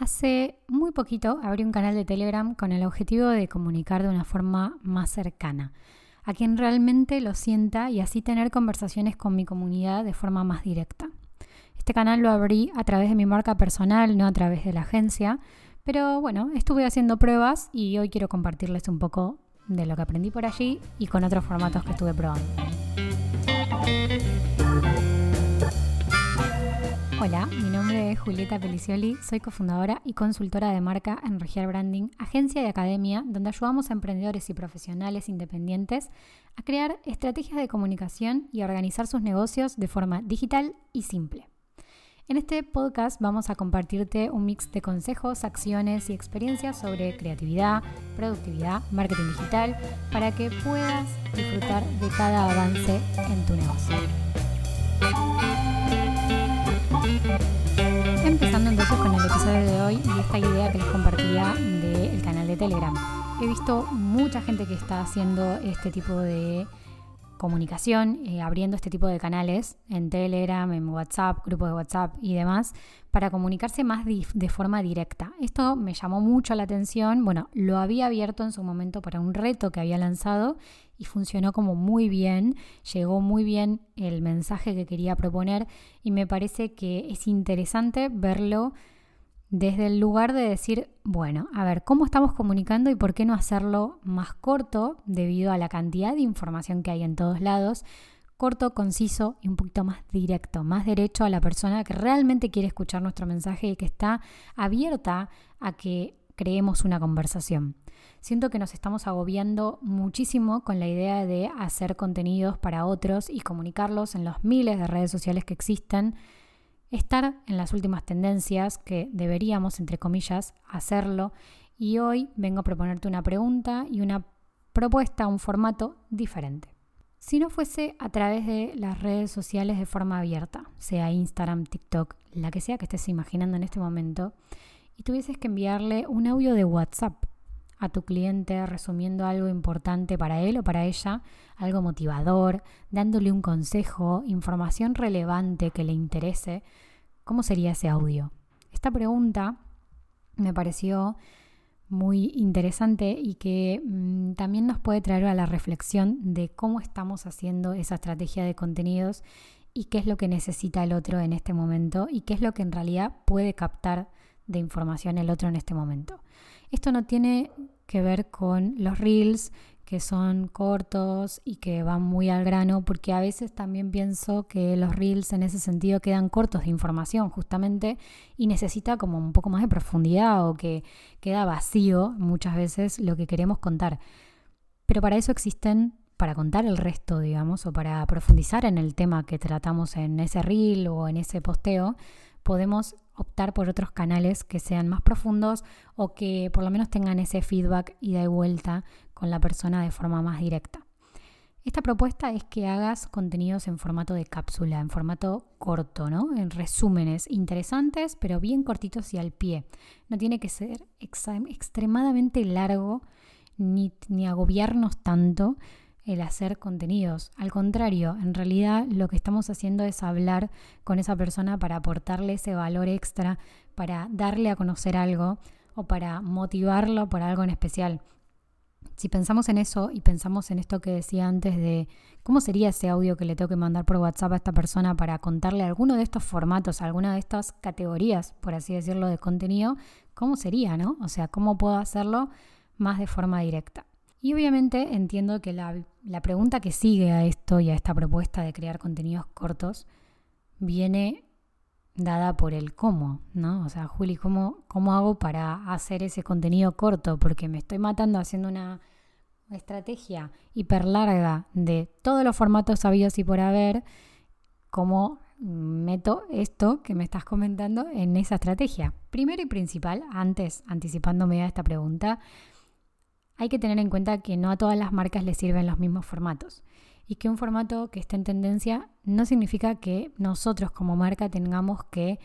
Hace muy poquito abrí un canal de Telegram con el objetivo de comunicar de una forma más cercana, a quien realmente lo sienta y así tener conversaciones con mi comunidad de forma más directa. Este canal lo abrí a través de mi marca personal, no a través de la agencia, pero bueno, estuve haciendo pruebas y hoy quiero compartirles un poco de lo que aprendí por allí y con otros formatos que estuve probando. Hola, mi nombre es Julieta Pelicioli, soy cofundadora y consultora de marca en Regiar Branding, agencia y academia donde ayudamos a emprendedores y profesionales independientes a crear estrategias de comunicación y a organizar sus negocios de forma digital y simple. En este podcast vamos a compartirte un mix de consejos, acciones y experiencias sobre creatividad, productividad, marketing digital, para que puedas disfrutar de cada avance en tu negocio. Empezando entonces con el episodio de hoy y esta idea que les compartía del canal de Telegram. He visto mucha gente que está haciendo este tipo de comunicación, eh, abriendo este tipo de canales en Telegram, en WhatsApp, grupos de WhatsApp y demás, para comunicarse más de forma directa. Esto me llamó mucho la atención. Bueno, lo había abierto en su momento para un reto que había lanzado y funcionó como muy bien, llegó muy bien el mensaje que quería proponer y me parece que es interesante verlo desde el lugar de decir, bueno, a ver, ¿cómo estamos comunicando y por qué no hacerlo más corto debido a la cantidad de información que hay en todos lados? Corto, conciso y un poquito más directo, más derecho a la persona que realmente quiere escuchar nuestro mensaje y que está abierta a que creemos una conversación. Siento que nos estamos agobiando muchísimo con la idea de hacer contenidos para otros y comunicarlos en los miles de redes sociales que existen estar en las últimas tendencias, que deberíamos, entre comillas, hacerlo. Y hoy vengo a proponerte una pregunta y una propuesta, un formato diferente. Si no fuese a través de las redes sociales de forma abierta, sea Instagram, TikTok, la que sea que estés imaginando en este momento, y tuvieses que enviarle un audio de WhatsApp a tu cliente resumiendo algo importante para él o para ella, algo motivador, dándole un consejo, información relevante que le interese, ¿cómo sería ese audio? Esta pregunta me pareció muy interesante y que mm, también nos puede traer a la reflexión de cómo estamos haciendo esa estrategia de contenidos y qué es lo que necesita el otro en este momento y qué es lo que en realidad puede captar de información el otro en este momento. Esto no tiene que ver con los reels que son cortos y que van muy al grano, porque a veces también pienso que los reels en ese sentido quedan cortos de información justamente y necesita como un poco más de profundidad o que queda vacío muchas veces lo que queremos contar. Pero para eso existen, para contar el resto, digamos, o para profundizar en el tema que tratamos en ese reel o en ese posteo, podemos optar por otros canales que sean más profundos o que por lo menos tengan ese feedback y de vuelta con la persona de forma más directa. Esta propuesta es que hagas contenidos en formato de cápsula, en formato corto, ¿no? En resúmenes interesantes, pero bien cortitos y al pie. No tiene que ser extremadamente largo ni, ni agobiarnos tanto el hacer contenidos. Al contrario, en realidad lo que estamos haciendo es hablar con esa persona para aportarle ese valor extra, para darle a conocer algo o para motivarlo por algo en especial. Si pensamos en eso y pensamos en esto que decía antes de cómo sería ese audio que le tengo que mandar por WhatsApp a esta persona para contarle alguno de estos formatos, alguna de estas categorías, por así decirlo, de contenido, ¿cómo sería, no? O sea, ¿cómo puedo hacerlo más de forma directa? Y obviamente entiendo que la, pregunta que sigue a esto y a esta propuesta de crear contenidos cortos viene dada por el cómo, ¿no? O sea, Juli, ¿cómo, ¿cómo hago para hacer ese contenido corto? Porque me estoy matando haciendo una estrategia hiper larga de todos los formatos sabidos y por haber, ¿cómo meto esto que me estás comentando en esa estrategia? Primero y principal, antes, anticipándome a esta pregunta, hay que tener en cuenta que no a todas las marcas les sirven los mismos formatos y que un formato que esté en tendencia no significa que nosotros como marca tengamos que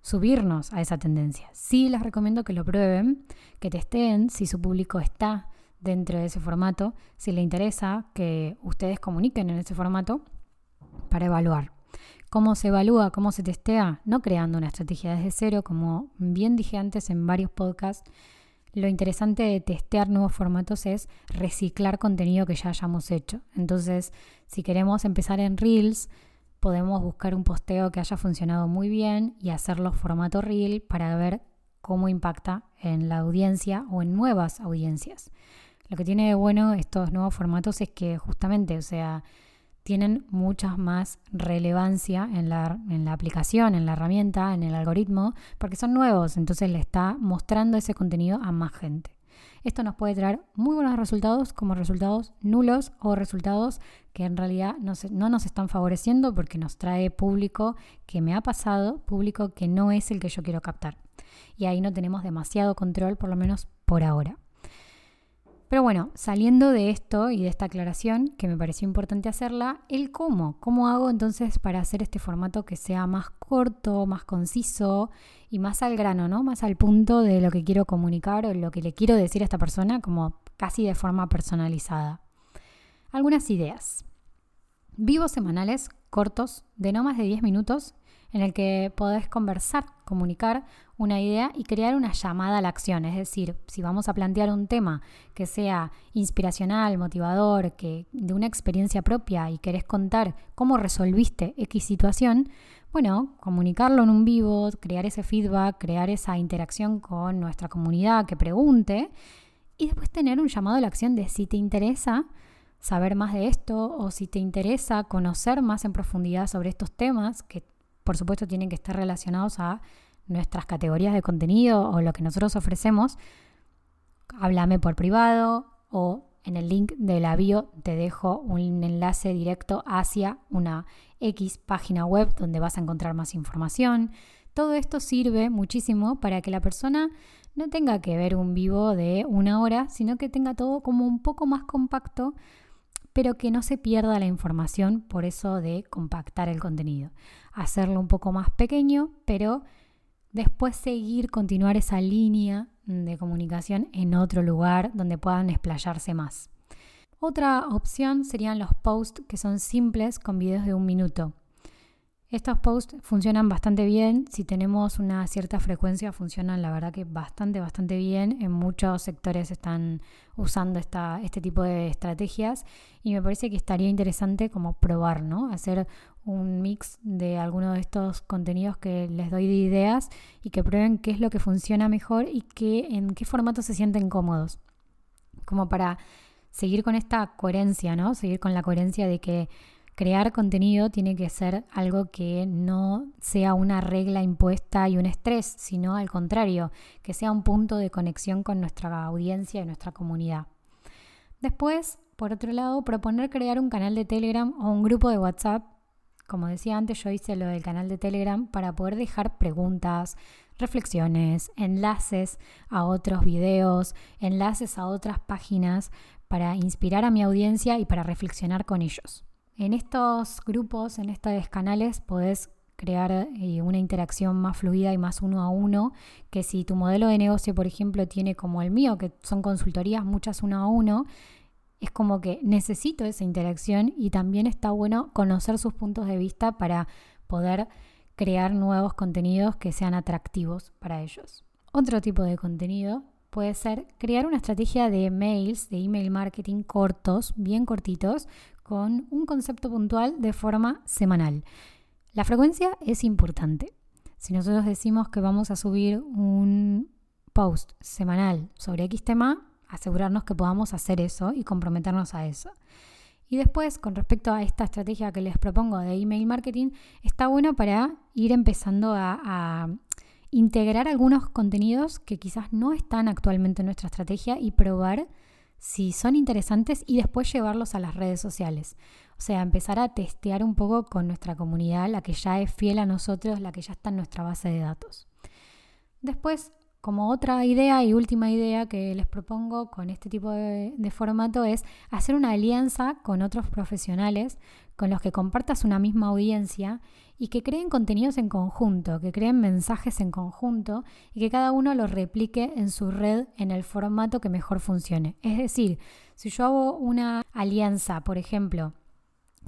subirnos a esa tendencia. Sí les recomiendo que lo prueben, que testeen si su público está dentro de ese formato, si le interesa que ustedes comuniquen en ese formato para evaluar. ¿Cómo se evalúa? ¿Cómo se testea? No creando una estrategia desde cero, como bien dije antes en varios podcasts. Lo interesante de testear nuevos formatos es reciclar contenido que ya hayamos hecho. Entonces, si queremos empezar en Reels, podemos buscar un posteo que haya funcionado muy bien y hacerlo formato Reel para ver cómo impacta en la audiencia o en nuevas audiencias. Lo que tiene de bueno estos nuevos formatos es que justamente, o sea, tienen mucha más relevancia en la, en la aplicación, en la herramienta, en el algoritmo, porque son nuevos, entonces le está mostrando ese contenido a más gente. Esto nos puede traer muy buenos resultados como resultados nulos o resultados que en realidad no, no, nos están favoreciendo porque nos trae público que me ha pasado, público que no es el que yo quiero captar. Y ahí no tenemos demasiado control, por lo menos por ahora. Pero bueno, saliendo de esto y de esta aclaración, que me pareció importante hacerla, el cómo. ¿Cómo hago entonces para hacer este formato que sea más corto, más conciso y más al grano, ¿no? Más al punto de lo que quiero comunicar o lo que le quiero decir a esta persona, como casi de forma personalizada. Algunas ideas. Vivos semanales cortos de no más de 10 minutos en el que podés conversar, comunicar una idea y crear una llamada a la acción. Es decir, si vamos a plantear un tema que sea inspiracional, motivador, que de una experiencia propia y querés contar cómo resolviste X situación, bueno, comunicarlo en un vivo, crear ese feedback, crear esa interacción con nuestra comunidad que pregunte y después tener un llamado a la acción de si te interesa saber más de esto o si te interesa conocer más en profundidad sobre estos temas que por supuesto tienen que estar relacionados a nuestras categorías de contenido o lo que nosotros ofrecemos, háblame por privado o en el link de la bio te dejo un enlace directo hacia una X página web donde vas a encontrar más información. Todo esto sirve muchísimo para que la persona no tenga que ver un vivo de una hora, sino que tenga todo como un poco más compacto pero que no se pierda la información por eso de compactar el contenido. Hacerlo un poco más pequeño, pero después seguir, continuar esa línea de comunicación en otro lugar donde puedan explayarse más. Otra opción serían los posts que son simples con videos de un minuto. Estos posts funcionan bastante bien, si tenemos una cierta frecuencia funcionan la verdad que bastante, bastante bien. En muchos sectores están usando esta, este tipo de estrategias y me parece que estaría interesante como probar, ¿no? Hacer un mix de alguno de estos contenidos que les doy de ideas y que prueben qué es lo que funciona mejor y qué, en qué formato se sienten cómodos. Como para seguir con esta coherencia, ¿no? Seguir con la coherencia de que crear contenido tiene que ser algo que no sea una regla impuesta y un estrés, sino al contrario, que sea un punto de conexión con nuestra audiencia y nuestra comunidad. Después, por otro lado, proponer crear un canal de Telegram o un grupo de WhatsApp. Como decía antes, yo hice lo del canal de Telegram para poder dejar preguntas, reflexiones, enlaces a otros videos, enlaces a otras páginas para inspirar a mi audiencia y para reflexionar con ellos. En estos grupos, en estos canales, podés crear eh, una interacción más fluida y más uno a uno, que si tu modelo de negocio, por ejemplo, tiene como el mío, que son consultorías muchas uno a uno, es como que necesito esa interacción y también está bueno conocer sus puntos de vista para poder crear nuevos contenidos que sean atractivos para ellos. Otro tipo de contenido puede ser crear una estrategia de mails, de email marketing cortos, bien cortitos, con un concepto puntual de forma semanal. La frecuencia es importante. Si nosotros decimos que vamos a subir un post semanal sobre X tema, asegurarnos que podamos hacer eso y comprometernos a eso. Y después, con respecto a esta estrategia que les propongo de email marketing, está bueno para ir empezando a, a, integrar algunos contenidos que quizás no están actualmente en nuestra estrategia y probar si son interesantes y después llevarlos a las redes sociales. O sea, empezar a testear un poco con nuestra comunidad, la que ya es fiel a nosotros, la que ya está en nuestra base de datos. Después, como otra idea y última idea que les propongo con este tipo de, formato es hacer una alianza con otros profesionales con los que compartas una misma audiencia y que creen contenidos en conjunto, que creen mensajes en conjunto y que cada uno los replique en su red en el formato que mejor funcione. Es decir, si yo hago una alianza, por ejemplo,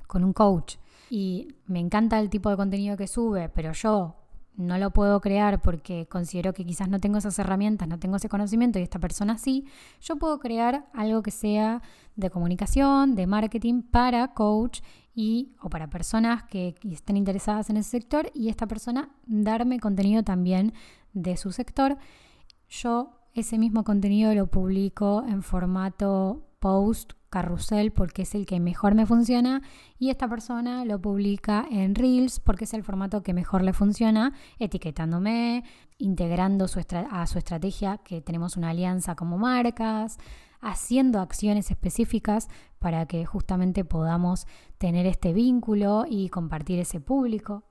con un coach y me encanta el tipo de contenido que sube, pero yo no lo puedo crear porque considero que quizás no tengo esas herramientas, no tengo ese conocimiento y esta persona sí, yo puedo crear algo que sea de comunicación, de marketing para coach y o para personas que estén interesadas en ese sector y esta persona darme contenido también de su sector. Yo ese mismo contenido lo publico en formato post carrusel porque es el que mejor me funciona y esta persona lo publica en Reels porque es el formato que mejor le funciona, etiquetándome, integrando a su estrategia que tenemos una alianza como marcas, haciendo acciones específicas para que justamente podamos tener este vínculo y compartir ese público.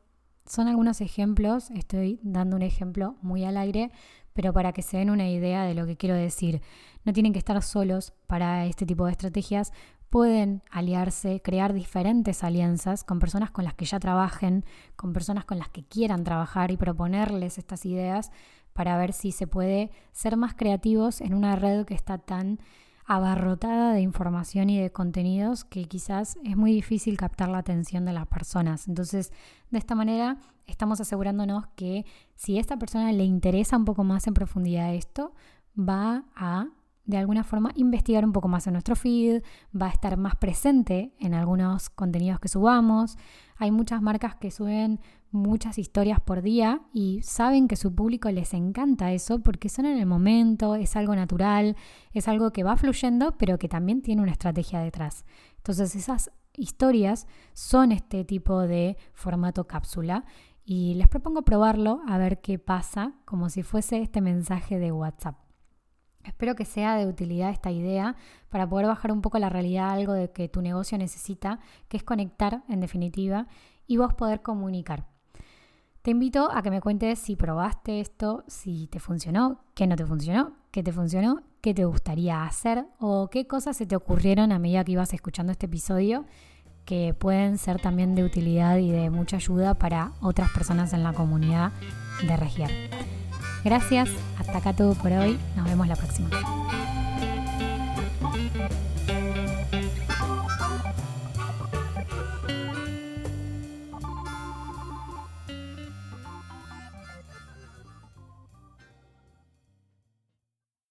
Son algunos ejemplos, estoy dando un ejemplo muy al aire, pero para que se den una idea de lo que quiero decir. No tienen que estar solos para este tipo de estrategias, pueden aliarse, crear diferentes alianzas con personas con las que ya trabajen, con personas con las que quieran trabajar y proponerles estas ideas para ver si se puede ser más creativos en una red que está tan abarrotada de información y de contenidos que quizás es muy difícil captar la atención de las personas. Entonces, de esta manera estamos asegurándonos que si a esta persona le interesa un poco más en profundidad esto, va a de alguna forma investigar un poco más en nuestro feed, va a estar más presente en algunos contenidos que subamos. Hay muchas marcas que suben muchas historias por día y saben que su público les encanta eso porque son en el momento, es algo natural, es algo que va fluyendo, pero que también tiene una estrategia detrás. Entonces esas historias son este tipo de formato cápsula y les propongo probarlo a ver qué pasa como si fuese este mensaje de WhatsApp. Espero que sea de utilidad esta idea para poder bajar un poco la realidad, algo de que tu negocio necesita, que es conectar en definitiva y vos poder comunicar. Te invito a que me cuentes si probaste esto, si te funcionó, qué no te funcionó, qué te funcionó, qué te gustaría hacer o qué cosas se te ocurrieron a medida que ibas escuchando este episodio que pueden ser también de utilidad y de mucha ayuda para otras personas en la comunidad de Regiar. Gracias, hasta acá todo por hoy, nos vemos la próxima.